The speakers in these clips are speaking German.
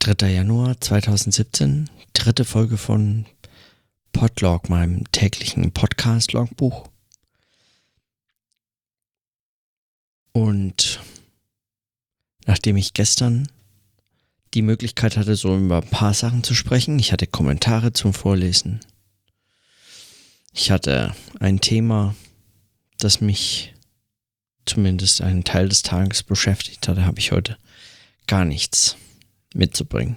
3. Januar 2017, dritte Folge von Podlog, meinem täglichen Podcast-Logbuch. Und nachdem ich gestern die Möglichkeit hatte, so über ein paar Sachen zu sprechen, ich hatte Kommentare zum Vorlesen, ich hatte ein Thema, das mich zumindest einen Teil des Tages beschäftigt hatte, habe ich heute gar nichts mitzubringen.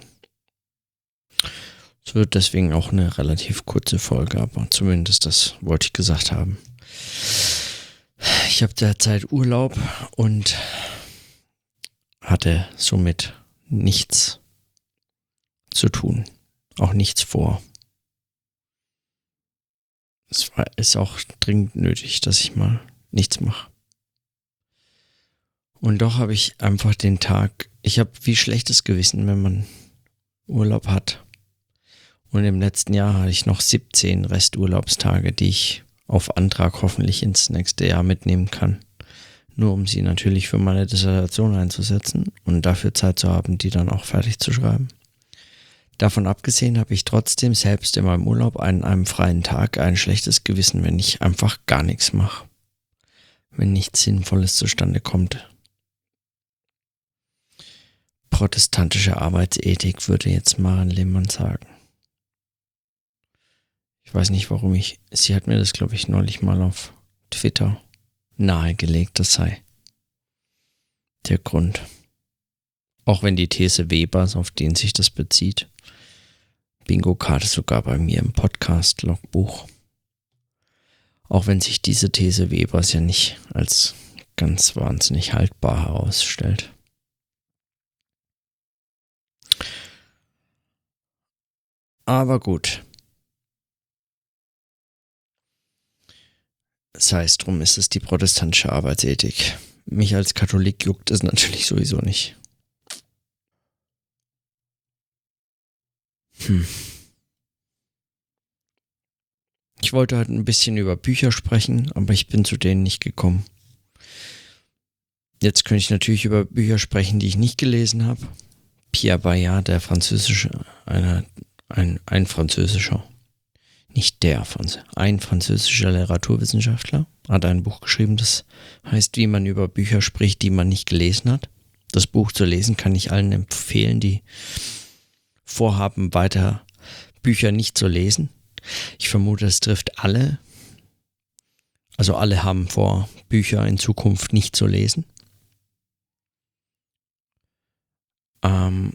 Es wird deswegen auch eine relativ kurze Folge, aber zumindest das wollte ich gesagt haben. Ich habe derzeit Urlaub und hatte somit nichts zu tun, auch nichts vor. Es war, ist auch dringend nötig, dass ich mal nichts mache. Und doch habe ich einfach den Tag, ich habe wie schlechtes Gewissen, wenn man Urlaub hat. Und im letzten Jahr hatte ich noch 17 Resturlaubstage, die ich auf Antrag hoffentlich ins nächste Jahr mitnehmen kann. Nur um sie natürlich für meine Dissertation einzusetzen und dafür Zeit zu haben, die dann auch fertig zu schreiben. Davon abgesehen habe ich trotzdem selbst in meinem Urlaub an einem freien Tag ein schlechtes Gewissen, wenn ich einfach gar nichts mache. Wenn nichts Sinnvolles zustande kommt. Protestantische Arbeitsethik würde jetzt Maren Lehmann sagen. Ich weiß nicht, warum ich. Sie hat mir das, glaube ich, neulich mal auf Twitter nahegelegt, das sei der Grund. Auch wenn die These Webers, auf den sich das bezieht, Bingo-Karte sogar bei mir im Podcast-Logbuch. Auch wenn sich diese These Webers ja nicht als ganz wahnsinnig haltbar herausstellt. Aber gut. Sei es drum, ist es die protestantische Arbeitsethik. Mich als Katholik juckt es natürlich sowieso nicht. Hm. Ich wollte halt ein bisschen über Bücher sprechen, aber ich bin zu denen nicht gekommen. Jetzt könnte ich natürlich über Bücher sprechen, die ich nicht gelesen habe. Pierre Bayard, der französische, einer, ein, ein französischer, nicht der Französische, ein französischer Literaturwissenschaftler hat ein Buch geschrieben, das heißt, wie man über Bücher spricht, die man nicht gelesen hat. Das Buch zu lesen kann ich allen empfehlen, die vorhaben, weiter Bücher nicht zu lesen. Ich vermute, es trifft alle. Also alle haben vor, Bücher in Zukunft nicht zu lesen. Ähm,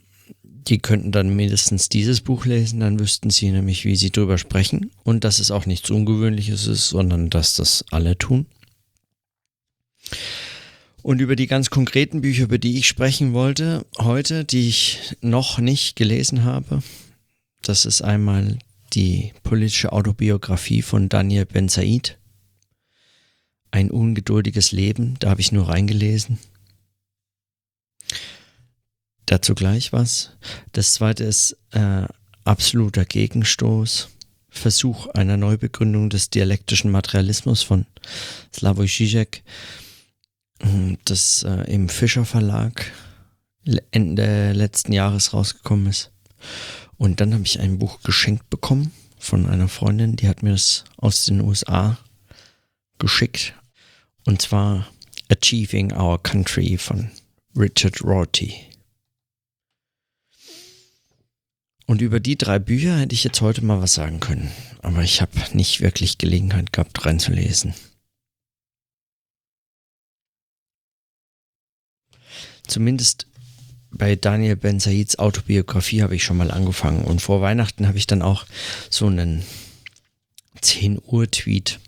die könnten dann mindestens dieses Buch lesen, dann wüssten sie nämlich, wie sie drüber sprechen und dass es auch nichts Ungewöhnliches ist, sondern dass das alle tun. Und über die ganz konkreten Bücher, über die ich sprechen wollte heute, die ich noch nicht gelesen habe, das ist einmal die politische Autobiografie von Daniel Ben Said. Ein ungeduldiges Leben, da habe ich nur reingelesen. Dazu gleich was. Das zweite ist äh, absoluter Gegenstoß. Versuch einer Neubegründung des dialektischen Materialismus von Slavoj Žižek das äh, im Fischer Verlag Ende letzten Jahres rausgekommen ist. Und dann habe ich ein Buch geschenkt bekommen von einer Freundin, die hat mir das aus den USA geschickt. Und zwar Achieving Our Country von Richard Rorty. Und über die drei Bücher hätte ich jetzt heute mal was sagen können. Aber ich habe nicht wirklich Gelegenheit gehabt, reinzulesen. zumindest bei Daniel Ben Saids Autobiografie habe ich schon mal angefangen. Und vor Weihnachten habe ich dann auch so einen 10 Uhr Tweet,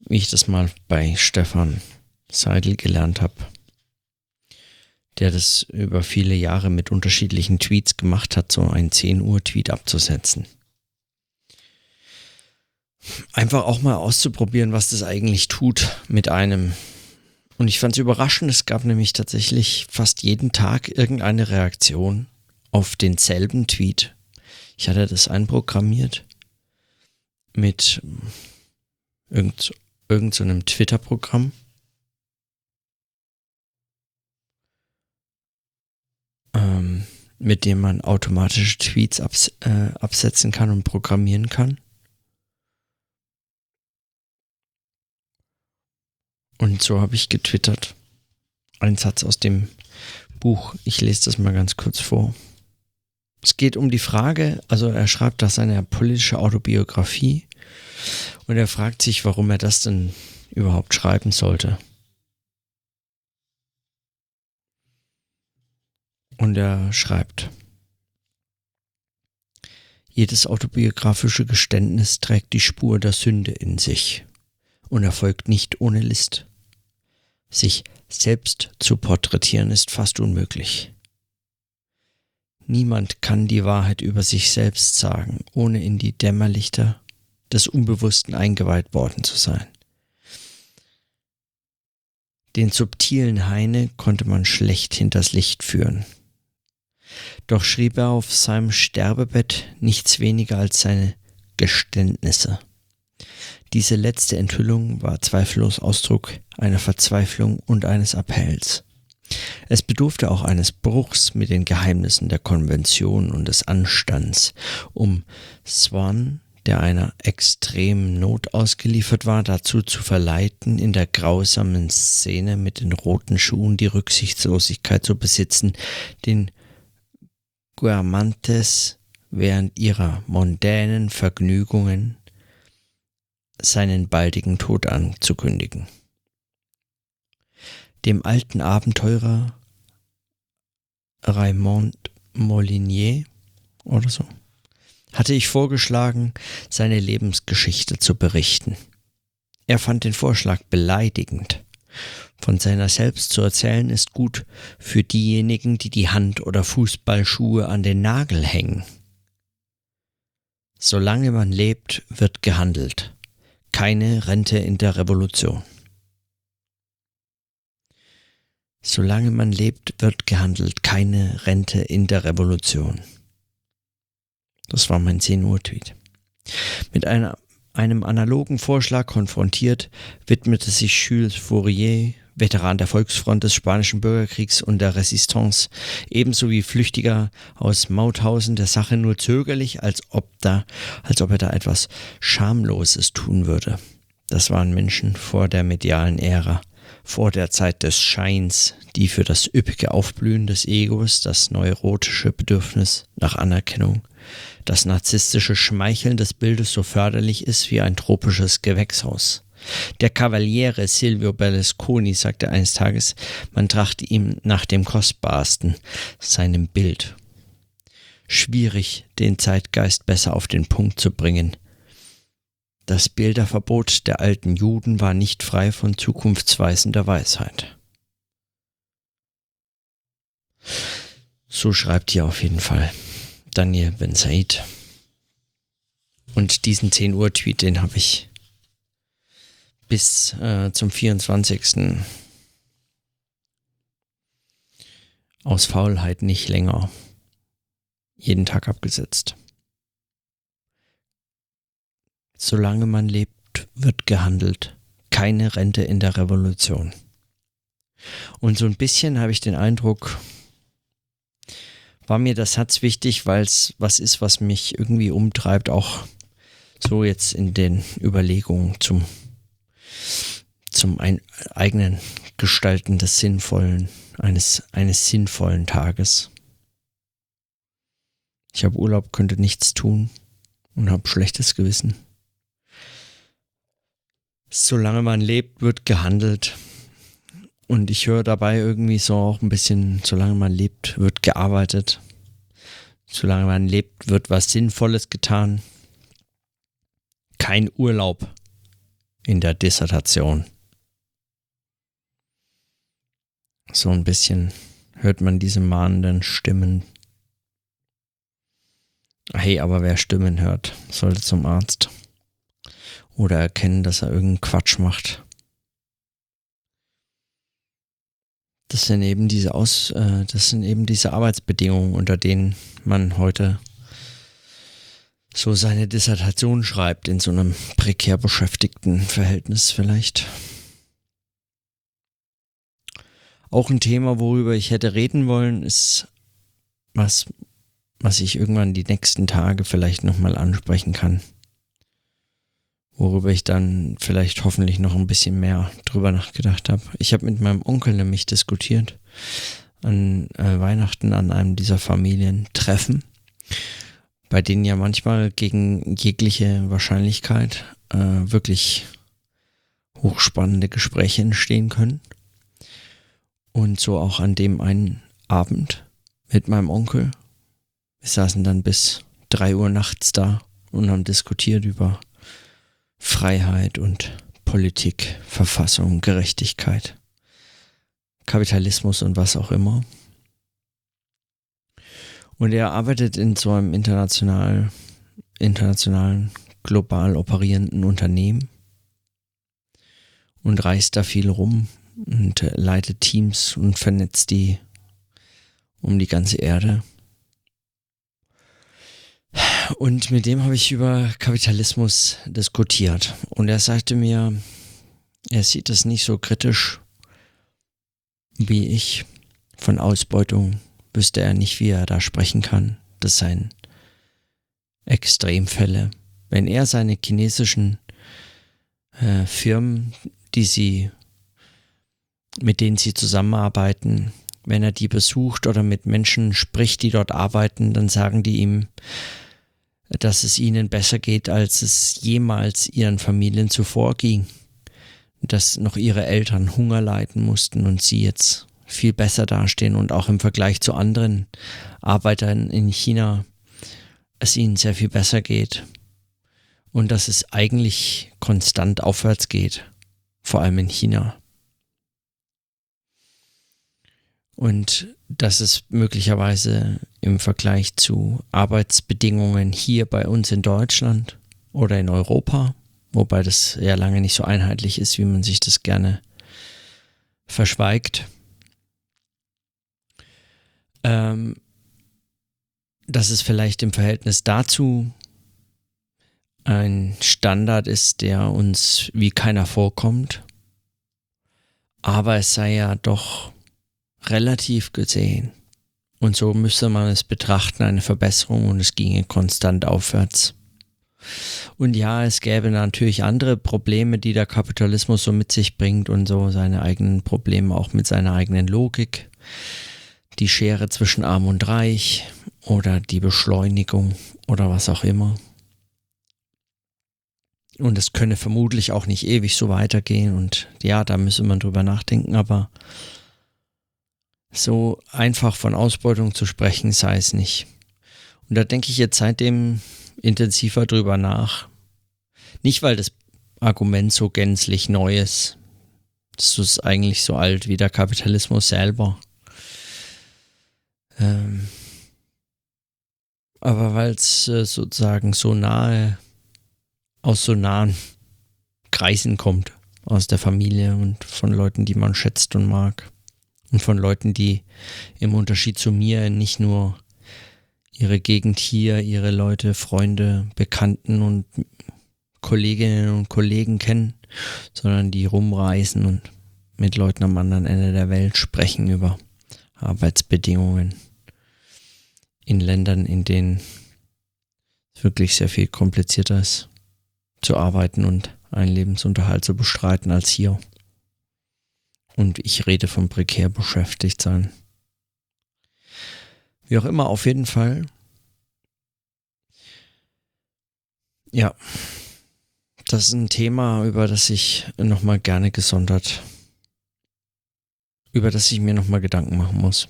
wie ich das mal bei Stefan Seidel gelernt habe, der das über viele Jahre mit unterschiedlichen Tweets gemacht hat, so einen 10 Uhr Tweet abzusetzen. Einfach auch mal auszuprobieren, was das eigentlich tut mit einem, und ich fand es überraschend, es gab nämlich tatsächlich fast jeden Tag irgendeine Reaktion auf denselben Tweet. Ich hatte das einprogrammiert mit irgend, irgend so Twitter-Programm. Ähm, mit dem man automatische Tweets abs äh, absetzen kann und programmieren kann. Und so habe ich getwittert. Ein Satz aus dem Buch. Ich lese das mal ganz kurz vor. Es geht um die Frage, also er schreibt das seine politische Autobiografie und er fragt sich, warum er das denn überhaupt schreiben sollte. Und er schreibt, jedes autobiografische Geständnis trägt die Spur der Sünde in sich und erfolgt nicht ohne List. Sich selbst zu porträtieren ist fast unmöglich. Niemand kann die Wahrheit über sich selbst sagen, ohne in die Dämmerlichter des Unbewussten eingeweiht worden zu sein. Den subtilen Heine konnte man schlecht hinters Licht führen. Doch schrieb er auf seinem Sterbebett nichts weniger als seine Geständnisse. Diese letzte Enthüllung war zweifellos Ausdruck einer Verzweiflung und eines Appells. Es bedurfte auch eines Bruchs mit den Geheimnissen der Konvention und des Anstands, um Swan, der einer extremen Not ausgeliefert war, dazu zu verleiten, in der grausamen Szene mit den roten Schuhen die Rücksichtslosigkeit zu besitzen, den Guermantes während ihrer mondänen Vergnügungen seinen baldigen Tod anzukündigen. Dem alten Abenteurer Raymond Molinier oder so hatte ich vorgeschlagen, seine Lebensgeschichte zu berichten. Er fand den Vorschlag beleidigend. Von seiner selbst zu erzählen ist gut für diejenigen, die die Hand- oder Fußballschuhe an den Nagel hängen. Solange man lebt, wird gehandelt. Keine Rente in der Revolution. Solange man lebt, wird gehandelt. Keine Rente in der Revolution. Das war mein 10 Uhr Tweet. Mit einer, einem analogen Vorschlag konfrontiert, widmete sich Jules Fourier, Veteran der Volksfront des Spanischen Bürgerkriegs und der Resistance, ebenso wie Flüchtiger aus Mauthausen der Sache nur zögerlich, als ob da, als ob er da etwas Schamloses tun würde. Das waren Menschen vor der medialen Ära vor der Zeit des Scheins, die für das üppige Aufblühen des Egos, das neurotische Bedürfnis nach Anerkennung, das narzisstische Schmeicheln des Bildes so förderlich ist wie ein tropisches Gewächshaus. Der Kavaliere Silvio Berlusconi sagte eines Tages, man trachte ihm nach dem Kostbarsten, seinem Bild. Schwierig, den Zeitgeist besser auf den Punkt zu bringen – das Bilderverbot der alten Juden war nicht frei von zukunftsweisender Weisheit. So schreibt hier auf jeden Fall Daniel Ben Said. Und diesen 10 Uhr Tweet, den habe ich bis äh, zum 24. aus Faulheit nicht länger jeden Tag abgesetzt. Solange man lebt, wird gehandelt. Keine Rente in der Revolution. Und so ein bisschen habe ich den Eindruck, war mir das Satz wichtig, weil es was ist, was mich irgendwie umtreibt, auch so jetzt in den Überlegungen zum, zum ein, eigenen Gestalten des Sinnvollen, eines, eines sinnvollen Tages. Ich habe Urlaub, könnte nichts tun und habe schlechtes Gewissen. Solange man lebt, wird gehandelt. Und ich höre dabei irgendwie so auch ein bisschen, solange man lebt, wird gearbeitet. Solange man lebt, wird was Sinnvolles getan. Kein Urlaub in der Dissertation. So ein bisschen hört man diese mahnenden Stimmen. Hey, aber wer Stimmen hört, sollte zum Arzt oder erkennen, dass er irgendeinen Quatsch macht. Das sind eben diese Aus, äh, das sind eben diese Arbeitsbedingungen, unter denen man heute so seine Dissertation schreibt, in so einem prekär beschäftigten Verhältnis vielleicht. Auch ein Thema, worüber ich hätte reden wollen, ist was, was ich irgendwann die nächsten Tage vielleicht nochmal ansprechen kann. Worüber ich dann vielleicht hoffentlich noch ein bisschen mehr drüber nachgedacht habe. Ich habe mit meinem Onkel nämlich diskutiert an äh, Weihnachten an einem dieser Familientreffen, bei denen ja manchmal gegen jegliche Wahrscheinlichkeit äh, wirklich hochspannende Gespräche entstehen können. Und so auch an dem einen Abend mit meinem Onkel. Wir saßen dann bis drei Uhr nachts da und haben diskutiert über Freiheit und Politik, Verfassung, Gerechtigkeit, Kapitalismus und was auch immer. Und er arbeitet in so einem international, internationalen, global operierenden Unternehmen und reist da viel rum und leitet Teams und vernetzt die um die ganze Erde. Und mit dem habe ich über Kapitalismus diskutiert. Und er sagte mir, er sieht es nicht so kritisch wie ich. Von Ausbeutung wüsste er nicht, wie er da sprechen kann. Das seien Extremfälle. Wenn er seine chinesischen äh, Firmen, die sie, mit denen sie zusammenarbeiten, wenn er die besucht oder mit Menschen spricht, die dort arbeiten, dann sagen die ihm, dass es ihnen besser geht, als es jemals ihren Familien zuvor ging. Dass noch ihre Eltern Hunger leiden mussten und sie jetzt viel besser dastehen und auch im Vergleich zu anderen Arbeitern in China es ihnen sehr viel besser geht. Und dass es eigentlich konstant aufwärts geht, vor allem in China. und dass es möglicherweise im Vergleich zu Arbeitsbedingungen hier bei uns in Deutschland oder in Europa, wobei das ja lange nicht so einheitlich ist, wie man sich das gerne verschweigt, ähm, dass es vielleicht im Verhältnis dazu ein Standard ist, der uns wie keiner vorkommt, aber es sei ja doch relativ gesehen. Und so müsste man es betrachten, eine Verbesserung und es ginge konstant aufwärts. Und ja, es gäbe natürlich andere Probleme, die der Kapitalismus so mit sich bringt und so seine eigenen Probleme auch mit seiner eigenen Logik. Die Schere zwischen Arm und Reich oder die Beschleunigung oder was auch immer. Und es könne vermutlich auch nicht ewig so weitergehen und ja, da müsse man drüber nachdenken, aber so einfach von Ausbeutung zu sprechen sei es nicht. Und da denke ich jetzt seitdem intensiver drüber nach. Nicht, weil das Argument so gänzlich neu ist. Das ist eigentlich so alt wie der Kapitalismus selber. Ähm aber weil es äh, sozusagen so nahe, aus so nahen Kreisen kommt, aus der Familie und von Leuten, die man schätzt und mag und von Leuten, die im Unterschied zu mir nicht nur ihre Gegend hier, ihre Leute, Freunde, Bekannten und Kolleginnen und Kollegen kennen, sondern die rumreisen und mit Leuten am anderen Ende der Welt sprechen über Arbeitsbedingungen in Ländern, in denen es wirklich sehr viel komplizierter ist zu arbeiten und einen Lebensunterhalt zu bestreiten als hier. Und ich rede von prekär beschäftigt sein. Wie auch immer, auf jeden Fall. Ja, das ist ein Thema, über das ich nochmal gerne gesondert, über das ich mir nochmal Gedanken machen muss.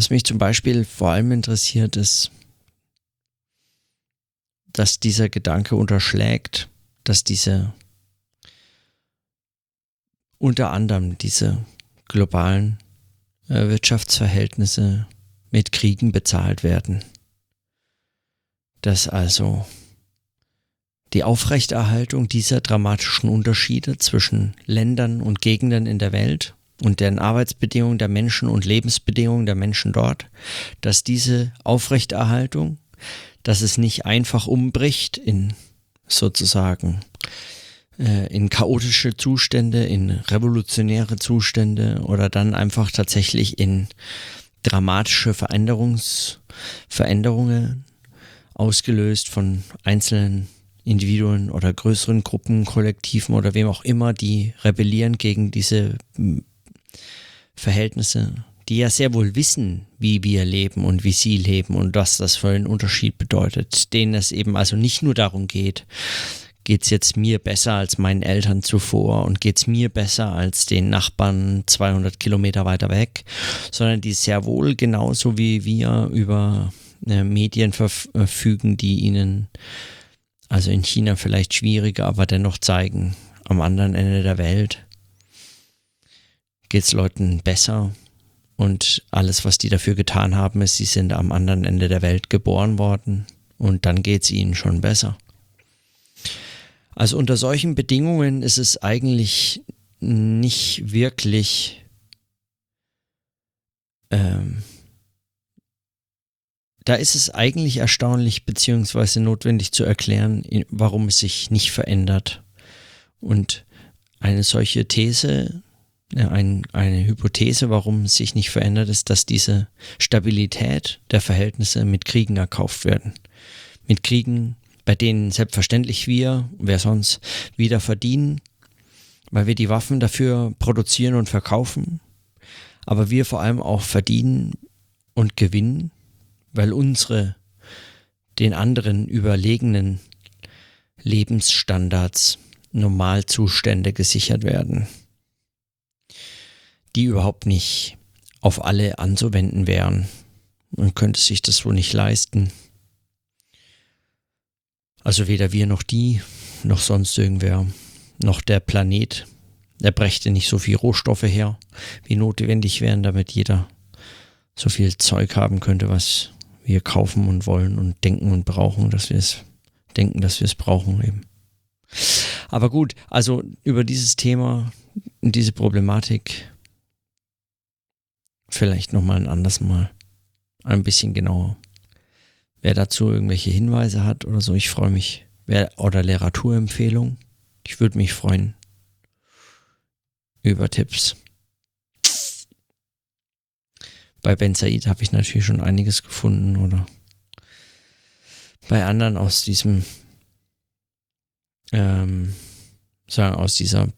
Was mich zum Beispiel vor allem interessiert, ist, dass dieser Gedanke unterschlägt, dass diese unter anderem diese globalen äh, Wirtschaftsverhältnisse mit Kriegen bezahlt werden. Dass also die Aufrechterhaltung dieser dramatischen Unterschiede zwischen Ländern und Gegenden in der Welt und deren Arbeitsbedingungen der Menschen und Lebensbedingungen der Menschen dort, dass diese Aufrechterhaltung, dass es nicht einfach umbricht in sozusagen äh, in chaotische Zustände, in revolutionäre Zustände oder dann einfach tatsächlich in dramatische Veränderungs Veränderungen ausgelöst von einzelnen Individuen oder größeren Gruppen, Kollektiven oder wem auch immer, die rebellieren gegen diese Verhältnisse, die ja sehr wohl wissen, wie wir leben und wie sie leben und was das für einen Unterschied bedeutet, denen es eben also nicht nur darum geht, geht es jetzt mir besser als meinen Eltern zuvor und geht es mir besser als den Nachbarn 200 Kilometer weiter weg, sondern die sehr wohl genauso wie wir über äh, Medien verfügen, die ihnen also in China vielleicht schwieriger, aber dennoch zeigen, am anderen Ende der Welt geht es Leuten besser und alles, was die dafür getan haben, ist, sie sind am anderen Ende der Welt geboren worden und dann geht es ihnen schon besser. Also unter solchen Bedingungen ist es eigentlich nicht wirklich ähm, da ist es eigentlich erstaunlich beziehungsweise notwendig zu erklären, warum es sich nicht verändert. Und eine solche These, ein, eine Hypothese, warum es sich nicht verändert, ist, dass diese Stabilität der Verhältnisse mit Kriegen erkauft werden. Mit Kriegen, bei denen selbstverständlich wir, wer sonst, wieder verdienen, weil wir die Waffen dafür produzieren und verkaufen, aber wir vor allem auch verdienen und gewinnen weil unsere den anderen überlegenen Lebensstandards Normalzustände gesichert werden, die überhaupt nicht auf alle anzuwenden wären. Man könnte sich das wohl nicht leisten. Also weder wir noch die, noch sonst irgendwer, noch der Planet, der brächte nicht so viel Rohstoffe her, wie notwendig wären, damit jeder so viel Zeug haben könnte, was wir kaufen und wollen und denken und brauchen, dass wir es denken, dass wir es brauchen eben. Aber gut, also über dieses Thema, diese Problematik vielleicht nochmal ein anderes Mal ein bisschen genauer. Wer dazu irgendwelche Hinweise hat oder so, ich freue mich. Wer, oder Literaturempfehlung, ich würde mich freuen über Tipps. Bei Ben Said habe ich natürlich schon einiges gefunden oder bei anderen aus diesem, ähm, sagen, aus dieser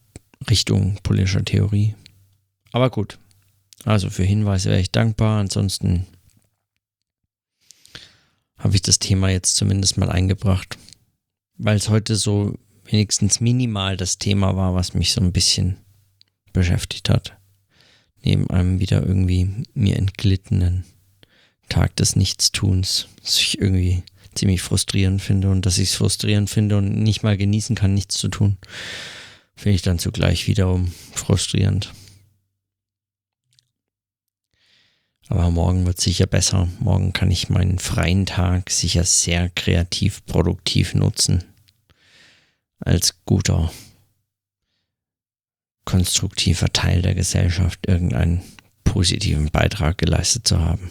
Richtung politischer Theorie. Aber gut. Also für Hinweise wäre ich dankbar. Ansonsten habe ich das Thema jetzt zumindest mal eingebracht, weil es heute so wenigstens minimal das Thema war, was mich so ein bisschen beschäftigt hat neben einem wieder irgendwie mir entglittenen Tag des Nichtstuns, was ich irgendwie ziemlich frustrierend finde und dass ich es frustrierend finde und nicht mal genießen kann, nichts zu tun, finde ich dann zugleich wiederum frustrierend. Aber morgen wird sicher besser. Morgen kann ich meinen freien Tag sicher sehr kreativ, produktiv nutzen. Als guter konstruktiver Teil der Gesellschaft irgendeinen positiven Beitrag geleistet zu haben.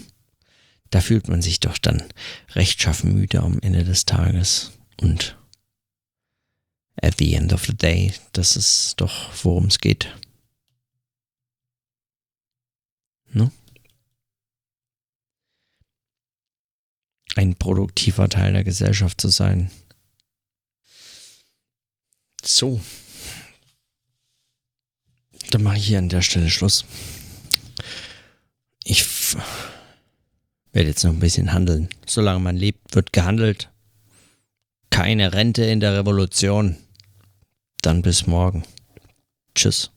Da fühlt man sich doch dann rechtschaffen müde am Ende des Tages und at the end of the day, das ist doch, worum es geht. Ne? Ein produktiver Teil der Gesellschaft zu sein. So. Dann mache ich hier an der Stelle Schluss. Ich werde jetzt noch ein bisschen handeln. Solange man lebt, wird gehandelt. Keine Rente in der Revolution. Dann bis morgen. Tschüss.